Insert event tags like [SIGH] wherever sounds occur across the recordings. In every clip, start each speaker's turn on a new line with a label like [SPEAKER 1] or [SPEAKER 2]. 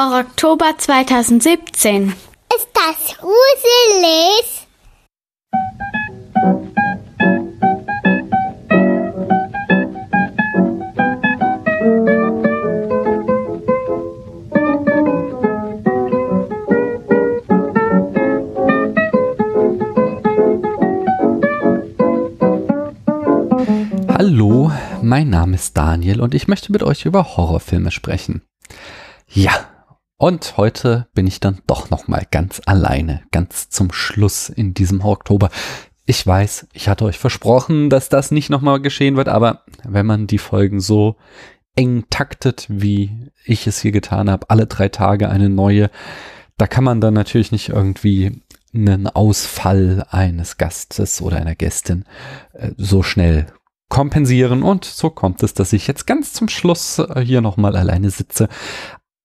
[SPEAKER 1] Horror Oktober 2017.
[SPEAKER 2] Ist das gruselig?
[SPEAKER 3] Hallo, mein Name ist Daniel und ich möchte mit euch über Horrorfilme sprechen. Ja, und heute bin ich dann doch noch mal ganz alleine, ganz zum Schluss in diesem Oktober. Ich weiß, ich hatte euch versprochen, dass das nicht noch mal geschehen wird, aber wenn man die Folgen so eng taktet, wie ich es hier getan habe, alle drei Tage eine neue, da kann man dann natürlich nicht irgendwie einen Ausfall eines Gastes oder einer Gästin äh, so schnell kompensieren und so kommt es, dass ich jetzt ganz zum Schluss äh, hier nochmal alleine sitze.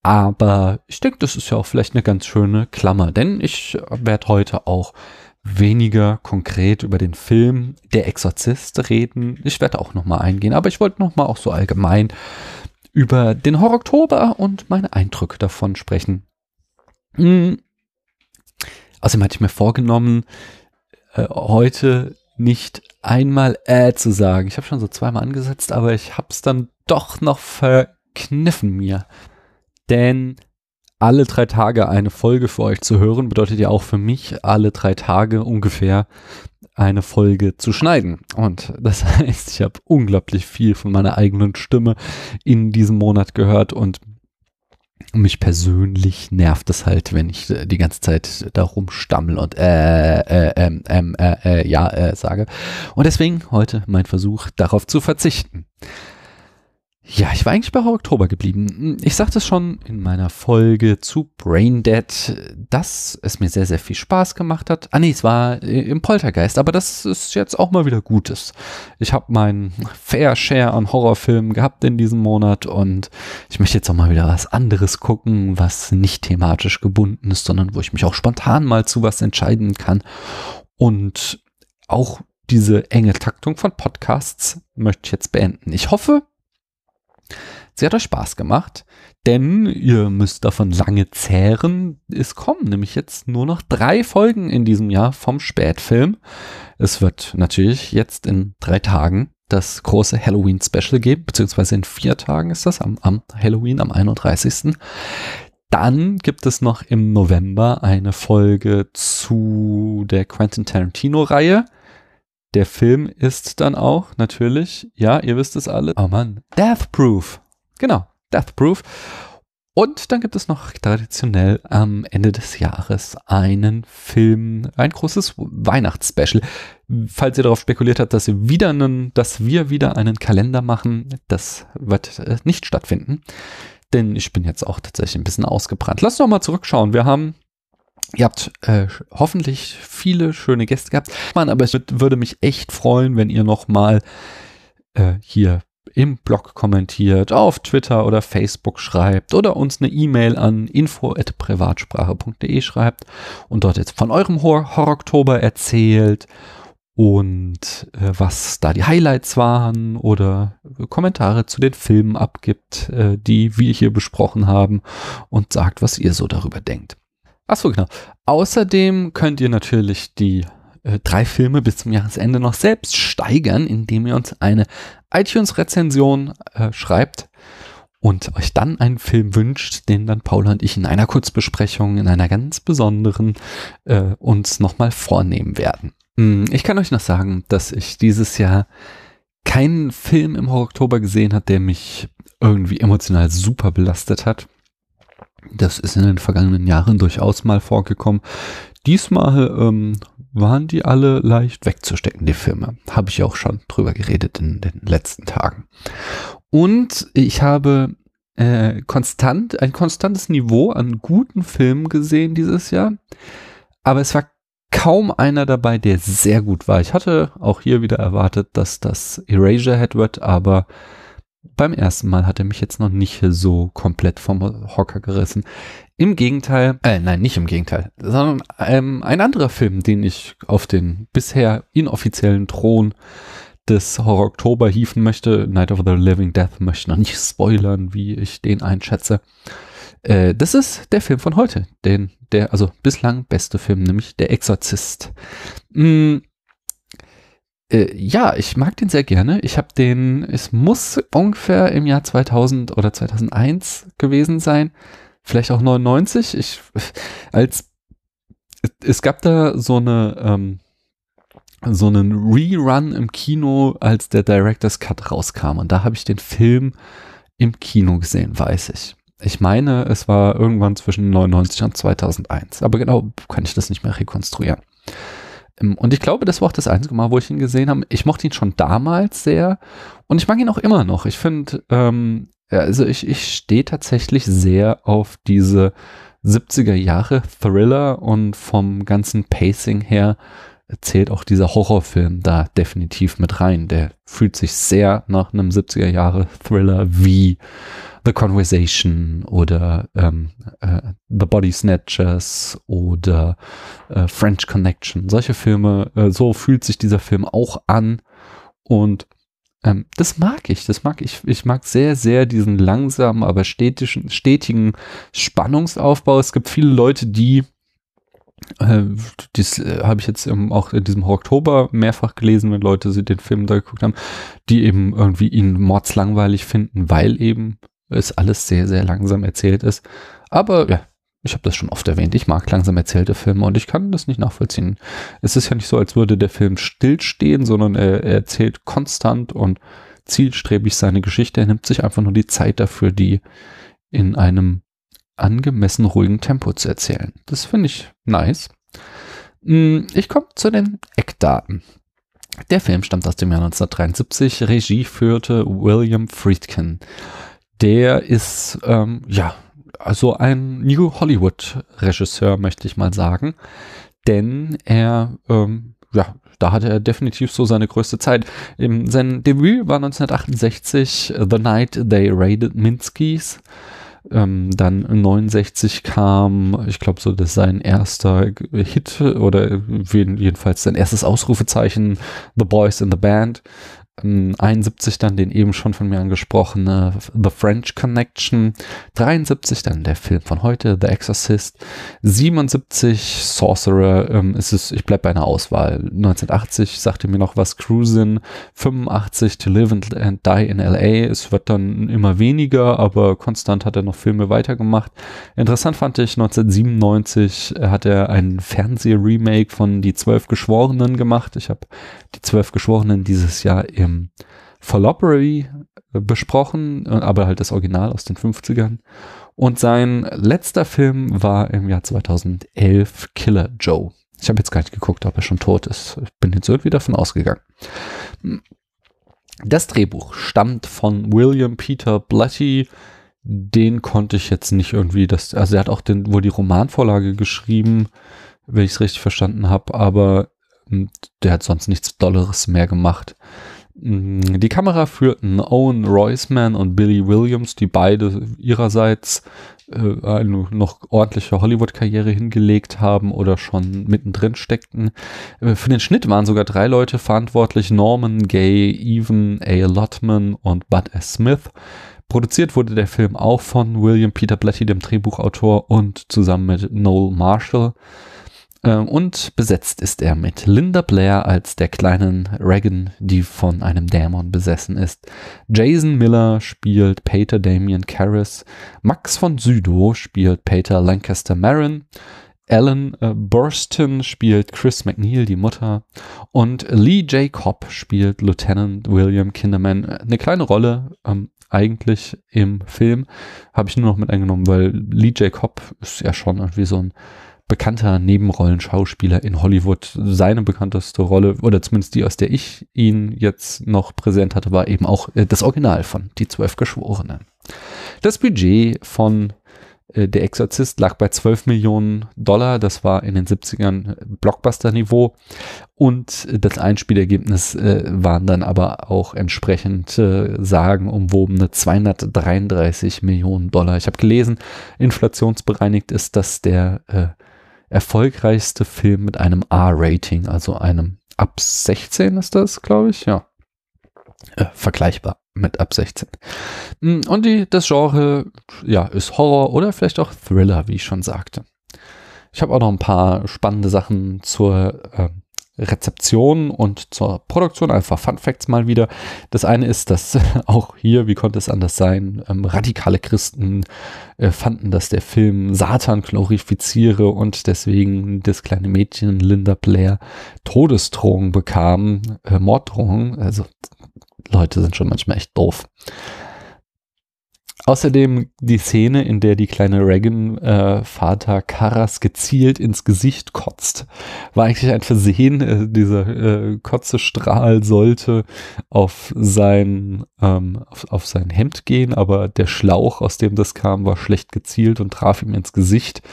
[SPEAKER 3] Aber ich denke, das ist ja auch vielleicht eine ganz schöne Klammer, denn ich werde heute auch weniger konkret über den Film Der Exorzist reden. Ich werde auch nochmal eingehen, aber ich wollte nochmal auch so allgemein über den Horror Oktober und meine Eindrücke davon sprechen. Hm. Außerdem hatte ich mir vorgenommen, äh, heute nicht einmal äh zu sagen. Ich habe schon so zweimal angesetzt, aber ich habe es dann doch noch verkniffen mir. Denn alle drei Tage eine Folge für euch zu hören, bedeutet ja auch für mich alle drei Tage ungefähr eine Folge zu schneiden. Und das [LAUGHS] heißt, ich habe unglaublich viel von meiner eigenen Stimme in diesem Monat gehört und mich persönlich nervt es halt, wenn ich äh, die ganze Zeit da rumstammel und äh, äh, ähm, ähm, äh, äh, ja äh, sage. Und deswegen heute mein Versuch, darauf zu verzichten. Ja, ich war eigentlich bei Oktober geblieben. Ich sagte es schon in meiner Folge zu Braindead, dass es mir sehr, sehr viel Spaß gemacht hat. Ah nee, es war äh, im Poltergeist, aber das ist jetzt auch mal wieder Gutes. Ich habe meinen Fair Share an Horrorfilmen gehabt in diesem Monat und ich möchte jetzt auch mal wieder was anderes gucken, was nicht thematisch gebunden ist, sondern wo ich mich auch spontan mal zu was entscheiden kann. Und auch diese enge Taktung von Podcasts möchte ich jetzt beenden. Ich hoffe, Sie hat euch Spaß gemacht, denn ihr müsst davon lange zehren. Es kommen nämlich jetzt nur noch drei Folgen in diesem Jahr vom Spätfilm. Es wird natürlich jetzt in drei Tagen das große Halloween-Special geben, beziehungsweise in vier Tagen ist das, am, am Halloween, am 31. Dann gibt es noch im November eine Folge zu der Quentin Tarantino-Reihe. Der Film ist dann auch natürlich, ja, ihr wisst es alle, oh Mann, Death Proof. Genau, Death Proof. Und dann gibt es noch traditionell am Ende des Jahres einen Film, ein großes Weihnachtsspecial. Falls ihr darauf spekuliert habt, dass, ihr wieder einen, dass wir wieder einen Kalender machen, das wird äh, nicht stattfinden. Denn ich bin jetzt auch tatsächlich ein bisschen ausgebrannt. Lasst doch mal zurückschauen. Wir haben Ihr habt äh, hoffentlich viele schöne Gäste gehabt. Mann, aber es würde mich echt freuen, wenn ihr nochmal äh, hier im Blog kommentiert, auf Twitter oder Facebook schreibt oder uns eine E-Mail an info.privatsprache.de schreibt und dort jetzt von eurem Horror-Oktober erzählt und äh, was da die Highlights waren oder Kommentare zu den Filmen abgibt, äh, die wir hier besprochen haben und sagt, was ihr so darüber denkt. Achso, genau. Außerdem könnt ihr natürlich die äh, drei Filme bis zum Jahresende noch selbst steigern, indem ihr uns eine iTunes-Rezension äh, schreibt und euch dann einen Film wünscht, den dann Paula und ich in einer Kurzbesprechung, in einer ganz besonderen, äh, uns nochmal vornehmen werden. Hm, ich kann euch noch sagen, dass ich dieses Jahr keinen Film im Oktober gesehen hat, der mich irgendwie emotional super belastet hat. Das ist in den vergangenen Jahren durchaus mal vorgekommen. Diesmal ähm, waren die alle leicht wegzustecken, die Filme. Habe ich auch schon drüber geredet in den letzten Tagen. Und ich habe äh, konstant, ein konstantes Niveau an guten Filmen gesehen dieses Jahr. Aber es war kaum einer dabei, der sehr gut war. Ich hatte auch hier wieder erwartet, dass das Eraserhead wird, aber beim ersten Mal hat er mich jetzt noch nicht so komplett vom Hocker gerissen. Im Gegenteil, äh, nein, nicht im Gegenteil, sondern ähm, ein anderer Film, den ich auf den bisher inoffiziellen Thron des Horror Oktober hieven möchte, Night of the Living Death, möchte noch nicht spoilern, wie ich den einschätze. Äh, das ist der Film von heute, den, der, also bislang beste Film, nämlich Der Exorzist. Mm, äh, ja, ich mag den sehr gerne. Ich habe den, es muss ungefähr im Jahr 2000 oder 2001 gewesen sein, vielleicht auch 99. Ich, als, es gab da so eine, ähm, so einen Rerun im Kino, als der Director's Cut rauskam. Und da habe ich den Film im Kino gesehen, weiß ich. Ich meine, es war irgendwann zwischen 99 und 2001. Aber genau kann ich das nicht mehr rekonstruieren. Ähm, und ich glaube, das war auch das einzige Mal, wo ich ihn gesehen habe. Ich mochte ihn schon damals sehr und ich mag ihn auch immer noch. Ich finde, ähm, also ich, ich stehe tatsächlich sehr auf diese 70er Jahre Thriller und vom ganzen Pacing her zählt auch dieser Horrorfilm da definitiv mit rein. Der fühlt sich sehr nach einem 70er Jahre Thriller wie The Conversation oder ähm, äh, The Body Snatchers oder äh, French Connection. Solche Filme, äh, so fühlt sich dieser Film auch an und ähm, das mag ich, das mag ich. Ich mag sehr, sehr diesen langsamen, aber stetigen, stetigen Spannungsaufbau. Es gibt viele Leute, die äh, das äh, habe ich jetzt im, auch in diesem Oktober mehrfach gelesen, wenn Leute sie den Film da geguckt haben, die eben irgendwie ihn mordslangweilig finden, weil eben es alles sehr, sehr langsam erzählt ist. Aber ja, ich habe das schon oft erwähnt. Ich mag langsam erzählte Filme und ich kann das nicht nachvollziehen. Es ist ja nicht so, als würde der Film stillstehen, sondern er, er erzählt konstant und zielstrebig seine Geschichte. Er nimmt sich einfach nur die Zeit dafür, die in einem angemessen ruhigen Tempo zu erzählen. Das finde ich nice. Hm, ich komme zu den Eckdaten. Der Film stammt aus dem Jahr 1973. Regie führte William Friedkin. Der ist, ähm, ja, also ein New Hollywood-Regisseur, möchte ich mal sagen. Denn er, ähm, ja, da hatte er definitiv so seine größte Zeit. sein Debüt war 1968 The Night They Raided Minsky's. Ähm, dann 69 kam, ich glaube so, das sein erster Hit oder jedenfalls sein erstes Ausrufezeichen, The Boys in the Band. 71 dann den eben schon von mir angesprochene The French Connection, 73 dann der Film von heute, The Exorcist, 77 Sorcerer, ähm, ist es, ich bleib bei einer Auswahl, 1980 sagte mir noch was, Cruisin, 85 To Live and, and Die in L.A., es wird dann immer weniger, aber konstant hat er noch Filme weitergemacht. Interessant fand ich, 1997 hat er ein Fernseh-Remake von Die Zwölf Geschworenen gemacht, ich habe Die Zwölf Geschworenen dieses Jahr im ähm, Fallopery äh, besprochen, äh, aber halt das Original aus den 50ern. Und sein letzter Film war im Jahr 2011 Killer Joe. Ich habe jetzt gar nicht geguckt, ob er schon tot ist. Ich bin jetzt irgendwie davon ausgegangen. Das Drehbuch stammt von William Peter Blatty. Den konnte ich jetzt nicht irgendwie, das, also er hat auch den, wohl die Romanvorlage geschrieben, wenn ich es richtig verstanden habe, aber hm, der hat sonst nichts Dolleres mehr gemacht. Mm, die Kamera führten Owen Roisman und Billy Williams, die beide ihrerseits äh, eine noch ordentliche Hollywood-Karriere hingelegt haben oder schon mittendrin steckten. Äh, für den Schnitt waren sogar drei Leute verantwortlich, Norman Gay, Evan A. Lotman und Bud S. Smith. Produziert wurde der Film auch von William Peter Blatty, dem Drehbuchautor, und zusammen mit Noel Marshall. Ähm, und besetzt ist er mit Linda Blair als der kleinen Regan, die von einem Dämon besessen ist. Jason Miller spielt Peter Damien Karras. Max von Sydow spielt Peter Lancaster Marin. Alan äh, Burston spielt Chris McNeil, die Mutter. Und Lee J. Cobb spielt Lieutenant William Kinderman. Eine kleine Rolle, ähm, eigentlich im Film. Habe ich nur noch mit eingenommen, weil Lee J. Cobb ist ja schon irgendwie so ein bekannter Nebenrollenschauspieler in Hollywood. Seine bekannteste Rolle, oder zumindest die, aus der ich ihn jetzt noch präsent hatte, war eben auch äh, das Original von Die Zwölf Geschworenen. Das Budget von äh, Der Exorzist lag bei 12 Millionen Dollar. Das war in den 70ern Blockbuster-Niveau. Und das Einspielergebnis äh, waren dann aber auch entsprechend äh, sagenumwobene 233 Millionen Dollar. Ich habe gelesen, inflationsbereinigt ist das der äh, erfolgreichste Film mit einem R-Rating, also einem ab 16 ist das, glaube ich, ja. Äh, vergleichbar. mit ab 16. Mm, und die, das Genre, ja, ist Horror oder vielleicht auch Thriller, wie ich schon sagte. Ich habe auch noch ein paar spannende Sachen zur äh, Rezeption und zur Produktion, einfach Fun Facts mal wieder. Das eine ist, dass [LAUGHS] auch hier, wie konnte es anders sein, ähm, radikale Christen äh, fanden, dass der Film Satan glorifiziere und deswegen das kleine Mädchen Linda Blair Todesdrohungen bekam, äh, Morddrohungen. Also Leute sind schon manchmal echt doof. Außerdem die Szene, in der die kleine Reagan äh, Vater Karas gezielt ins Gesicht kotzt, war eigentlich ein Versehen. Äh, dieser äh, Kotzestrahl sollte auf sein ähm, auf, auf sein Hemd gehen, aber der Schlauch, aus dem das kam, war schlecht gezielt und traf ihm ins Gesicht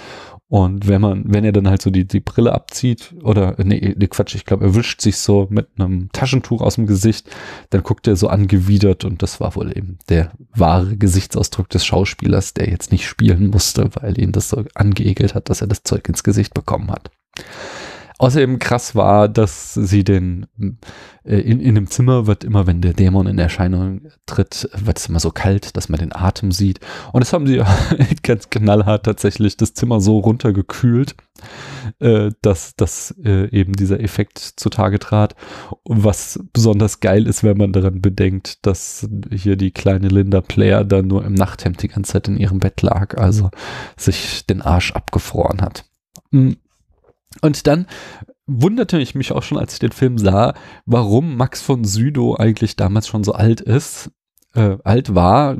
[SPEAKER 3] und wenn man, wenn er dann halt so die, die Brille abzieht, oder, nee, nee Quatsch, ich glaube, er wischt sich so mit einem Taschentuch aus dem Gesicht, dann guckt er so angewidert und das war wohl eben der wahre Gesichtsausdruck des Schauspielers, der jetzt nicht spielen musste, weil ihn das so angeekelt hat, dass er das Zeug ins Gesicht bekommen hat. Außerdem krass war, dass sie den äh, in, in dem Zimmer wird immer, wenn der Dämon in Erscheinung tritt, wird es immer so kalt, dass man den Atem sieht. Und das haben sie [LAUGHS] ganz knallhart tatsächlich das Zimmer so runtergekühlt, äh, dass, dass äh, eben dieser Effekt zutage trat. Was besonders geil ist, wenn man daran bedenkt, dass hier die kleine Linda Player dann nur im Nachthemd die ganze Zeit in ihrem Bett lag, also sich den Arsch abgefroren hat. Mhm. Und dann wunderte ich mich auch schon, als ich den Film sah, warum Max von Sydow eigentlich damals schon so alt ist, äh, alt war.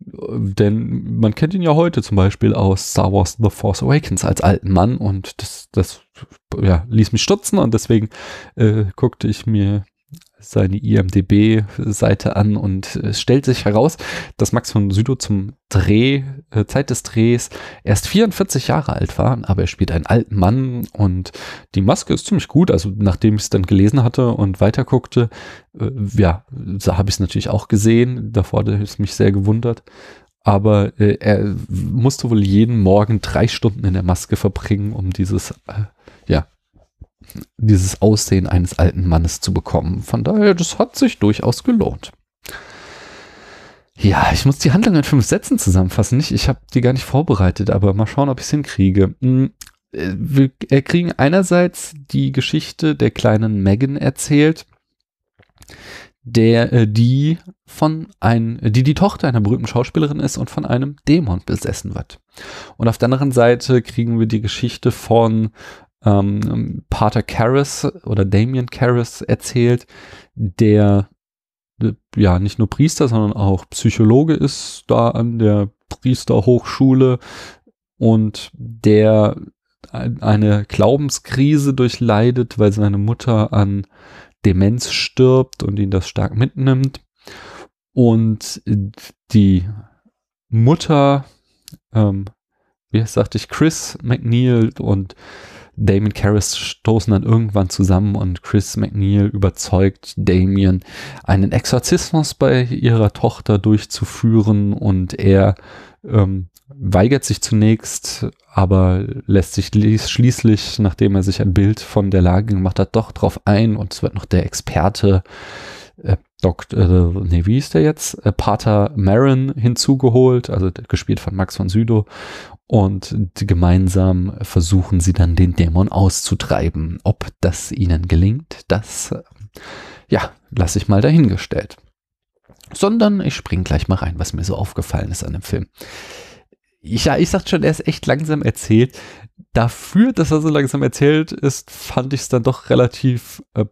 [SPEAKER 3] Denn man kennt ihn ja heute zum Beispiel aus Star Wars The Force Awakens als alten Mann und das, das ja, ließ mich stutzen und deswegen äh, guckte ich mir seine IMDB-Seite an und es stellt sich heraus, dass Max von Sydow zum Dreh, äh, Zeit des Drehs erst 44 Jahre alt war, aber er spielt einen alten Mann und die Maske ist ziemlich gut. Also nachdem ich es dann gelesen hatte und weiterguckte, äh, ja, da habe ich es natürlich auch gesehen. Davor hat es mich sehr gewundert. Aber äh, er musste wohl jeden Morgen drei Stunden in der Maske verbringen, um dieses äh, ja, dieses Aussehen eines alten Mannes zu bekommen. Von daher, das hat sich durchaus gelohnt. Ja, ich muss die Handlung in fünf Sätzen zusammenfassen. Ich habe die gar nicht vorbereitet, aber mal schauen, ob ich es hinkriege. Hm, äh, wir kriegen einerseits die Geschichte der kleinen Megan erzählt, der äh, die von ein, die die Tochter einer berühmten Schauspielerin ist und von einem Dämon besessen wird. Und auf der anderen Seite kriegen wir die Geschichte von ähm, Pater Karras oder Damien Karras erzählt, der äh, ja nicht nur Priester, sondern auch Psychologe ist da an der Priesterhochschule und der eine Glaubenskrise durchleidet, weil seine Mutter an Demenz stirbt und ihn das stark mitnimmt. Und die Mutter, ähm, wie sagte ich, Chris McNeil und Damien Karras stoßen dann irgendwann zusammen und Chris McNeil überzeugt Damien, einen Exorzismus bei ihrer Tochter durchzuführen und er ähm, weigert sich zunächst, aber lässt sich schließlich, nachdem er sich ein Bild von der Lage gemacht hat, doch drauf ein und es wird noch der Experte äh, Dr. Äh, nee, wie ist der jetzt? Äh, Pater Marin hinzugeholt, also gespielt von Max von Südow und gemeinsam versuchen sie dann den Dämon auszutreiben. Ob das ihnen gelingt, das, ja, lasse ich mal dahingestellt. Sondern ich spring gleich mal rein, was mir so aufgefallen ist an dem Film. Ich, ja, ich sagte schon, er ist echt langsam erzählt. Dafür, dass er so langsam erzählt ist, fand ich es dann doch relativ äh,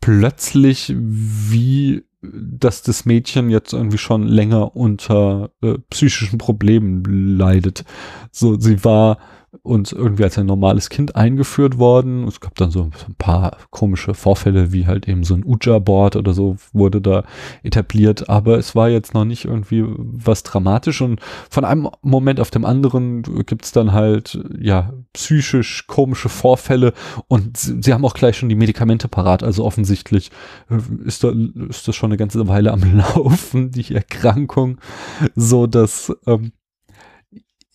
[SPEAKER 3] plötzlich, wie dass das Mädchen jetzt irgendwie schon länger unter äh, psychischen Problemen leidet. So, sie war und irgendwie als ein normales Kind eingeführt worden. Es gab dann so ein paar komische Vorfälle, wie halt eben so ein Uja-Board oder so wurde da etabliert, aber es war jetzt noch nicht irgendwie was dramatisch. Und von einem Moment auf dem anderen gibt's dann halt, ja, psychisch komische Vorfälle. Und sie haben auch gleich schon die Medikamente parat, also offensichtlich äh, ist, da, ist das schon eine ganze Weile am [LAUGHS] Laufen, die Erkrankung, so dass ähm,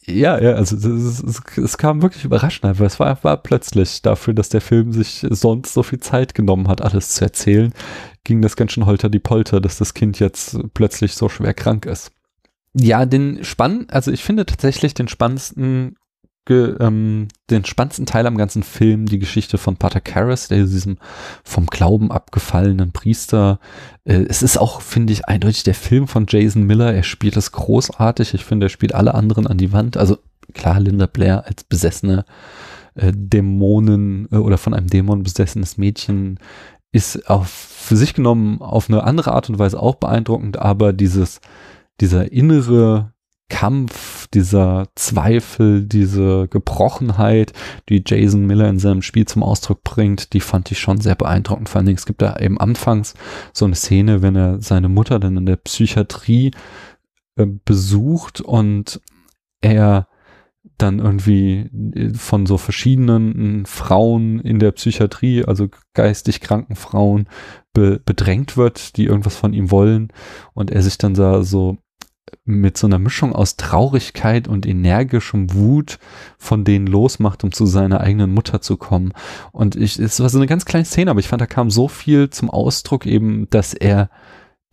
[SPEAKER 3] Ja, ja, also es, es, kam wirklich überraschend einfach. Es war, war plötzlich dafür, dass der Film sich sonst so viel Zeit genommen hat, alles zu erzählen, ging das ganz schön holter die Polter, dass das Kind jetzt plötzlich so schwer krank ist. Ja, den Spann, also ich finde tatsächlich den spannendsten ähm, den spannendsten Teil am ganzen Film die Geschichte von Pater Karras, der diesem vom Glauben abgefallenen Priester. Äh, es ist auch, finde ich, eindeutig der Film von Jason Miller. Er spielt es großartig. Ich finde, er spielt alle anderen an die Wand. Also klar, Linda Blair als besessene äh, Dämonen äh, oder von einem Dämon besessenes Mädchen ist auf, für sich genommen auf eine andere Art und Weise auch beeindruckend, aber dieses, dieser innere Kampf, dieser Zweifel, diese Gebrochenheit, die Jason Miller in seinem Spiel zum Ausdruck bringt, die fand ich schon sehr beeindruckend. Vor allen Dingen, es gibt da eben anfangs so eine Szene, wenn er seine Mutter dann in der Psychiatrie äh, besucht und er dann irgendwie äh, von so verschiedenen Frauen in der Psychiatrie, also geistig kranken Frauen, be bedrängt wird, die irgendwas von ihm wollen und er sich dann da so mit so einer Mischung aus Traurigkeit und energischem Wut von denen losmacht, um zu seiner eigenen Mutter zu kommen. Und ich, es war so eine ganz kleine Szene, aber ich fand, da kam so viel zum Ausdruck eben, dass er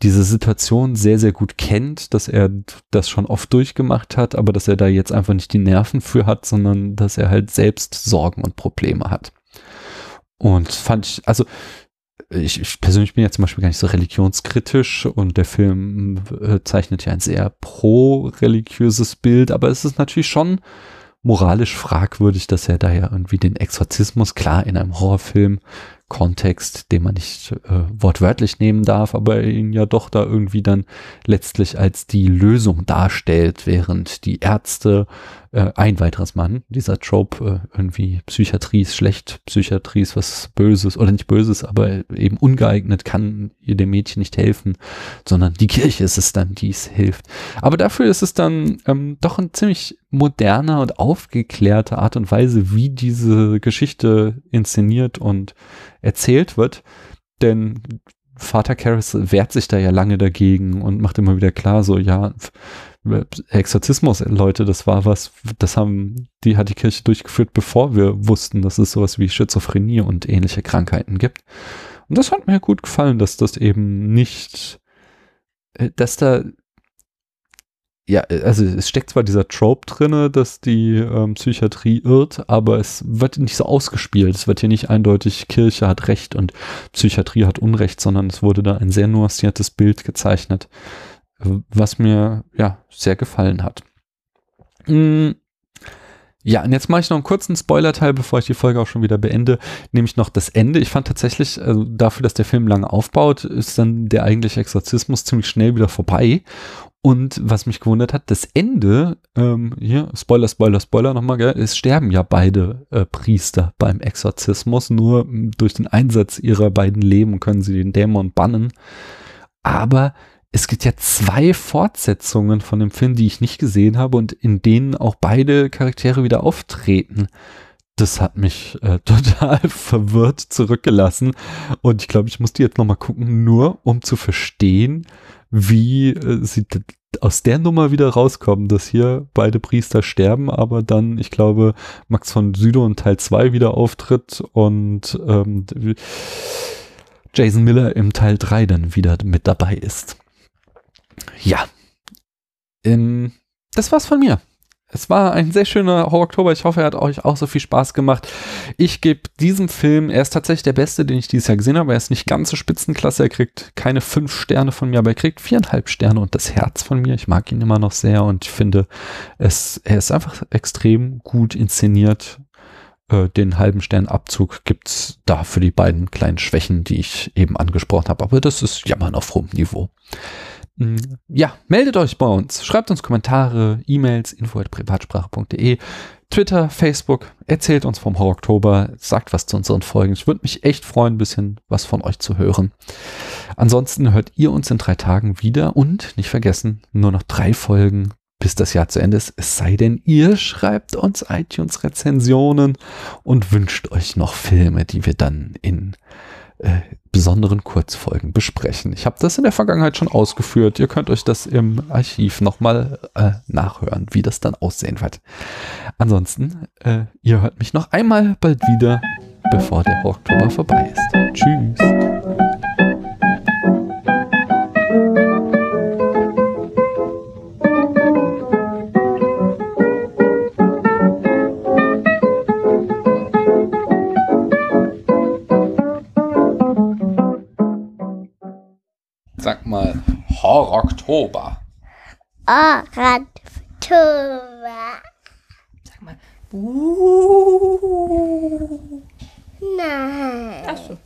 [SPEAKER 3] diese Situation sehr, sehr gut kennt, dass er das schon oft durchgemacht hat, aber dass er da jetzt einfach nicht die Nerven für hat, sondern dass er halt selbst Sorgen und Probleme hat. Und fand ich, also ich, ich, persönlich bin ja zum Beispiel gar nicht so religionskritisch und der Film äh, zeichnet ja ein sehr pro-religiöses Bild, aber es ist natürlich schon moralisch fragwürdig, dass er da ja irgendwie den Exorzismus, klar, in einem Horrorfilm Kontext, den man nicht äh, wortwörtlich nehmen darf, aber ihn ja doch da irgendwie dann letztlich als die Lösung darstellt, während die Ärzte äh, ein weiteres Mann, dieser Trope, äh, irgendwie Psychiatrie ist schlecht, Psychiatrie ist was Böses oder nicht Böses, aber eben ungeeignet, kann ihr dem Mädchen nicht helfen, sondern die Kirche ist es dann, die es hilft. Aber dafür ist es dann ähm, doch ein ziemlich moderner und aufgeklärter Art und Weise, wie diese Geschichte inszeniert und erzählt wird. Denn Vater Karras wehrt sich da ja lange dagegen und macht immer wieder klar, so, ja, Exorzismus, Leute, das war was, das haben, die hat die Kirche durchgeführt, bevor wir wussten, dass es sowas wie Schizophrenie und ähnliche Krankheiten gibt. Und das hat mir gut gefallen, dass das eben nicht, äh, dass da ja, also es steckt zwar dieser Trope drinne, dass die ähm, Psychiatrie irrt, aber es wird nicht so ausgespielt. Es wird hier nicht eindeutig Kirche hat Recht und Psychiatrie hat Unrecht, sondern es wurde da ein sehr nuanciertes Bild gezeichnet, was mir ja sehr gefallen hat. Mm. Ja, und jetzt mache ich noch einen kurzen Spoiler-Teil, bevor ich die Folge auch schon wieder beende, nämlich noch das Ende. Ich fand tatsächlich, also dafür, dass der Film lange aufbaut, ist dann der eigentliche Exorzismus ziemlich schnell wieder vorbei. Und was mich gewundert hat, das Ende, ähm, hier, Spoiler, Spoiler, Spoiler nochmal, gell, es sterben ja beide äh, Priester beim Exorzismus. Nur hm, durch den Einsatz ihrer beiden Leben können sie den Dämon bannen. Aber es gibt ja zwei Fortsetzungen von dem Film, die ich nicht gesehen habe und in denen auch beide Charaktere wieder auftreten. Das hat mich äh, [LAUGHS] total verwirrt zurückgelassen und ich glaube, ich muss die jetzt nochmal gucken, nur um zu verstehen, wie äh, sie aus der Nummer wieder rauskommen, dass hier beide Priester sterben, aber dann, ich glaube, Max von Südow in Teil 2 wieder auftritt und ähm, Jason Miller im Teil 3 dann wieder mit dabei ist. Ja. Ähm, das war's von mir. Es war ein sehr schöner Horror-Oktober. Ich hoffe, er hat euch auch so viel Spaß gemacht. Ich gebe diesem Film, er ist tatsächlich der beste, den ich dieses Jahr gesehen habe. Er ist nicht ganz so Spitzenklasse. Er kriegt keine fünf Sterne von mir, aber er kriegt viereinhalb Sterne und das Herz von mir. Ich mag ihn immer noch sehr und ich finde, es, er ist einfach extrem gut inszeniert. Äh, den halben Sternabzug gibt's da für die beiden kleinen Schwächen, die ich eben angesprochen habe. Aber das ist jammern auf hohem Niveau. Mm, ja, meldet euch bei uns. Schreibt uns Kommentare, E-Mails, info.privatsprache.de, Twitter, Facebook. Erzählt uns vom Horror Oktober. Sagt was zu unseren Folgen. Ich würde mich echt freuen, ein bisschen was von euch zu hören. Ansonsten hört ihr uns in drei Tagen wieder und nicht vergessen, nur noch drei Folgen bis das Jahr zu Ende ist. Es sei denn, ihr schreibt uns iTunes-Rezensionen und wünscht euch noch Filme, die wir dann in äh, besonderen Kurzfolgen besprechen. Ich habe das in der Vergangenheit schon ausgeführt. Ihr könnt euch das im Archiv nochmal äh, nachhören, wie das dann aussehen wird. Ansonsten, äh, ihr hört mich noch einmal bald wieder, bevor der Oktober vorbei ist. Tschüss. Mal, Horror-Oktober.
[SPEAKER 2] Oktober.
[SPEAKER 4] Sag mal. Uh.
[SPEAKER 2] Nein.
[SPEAKER 4] Ach so.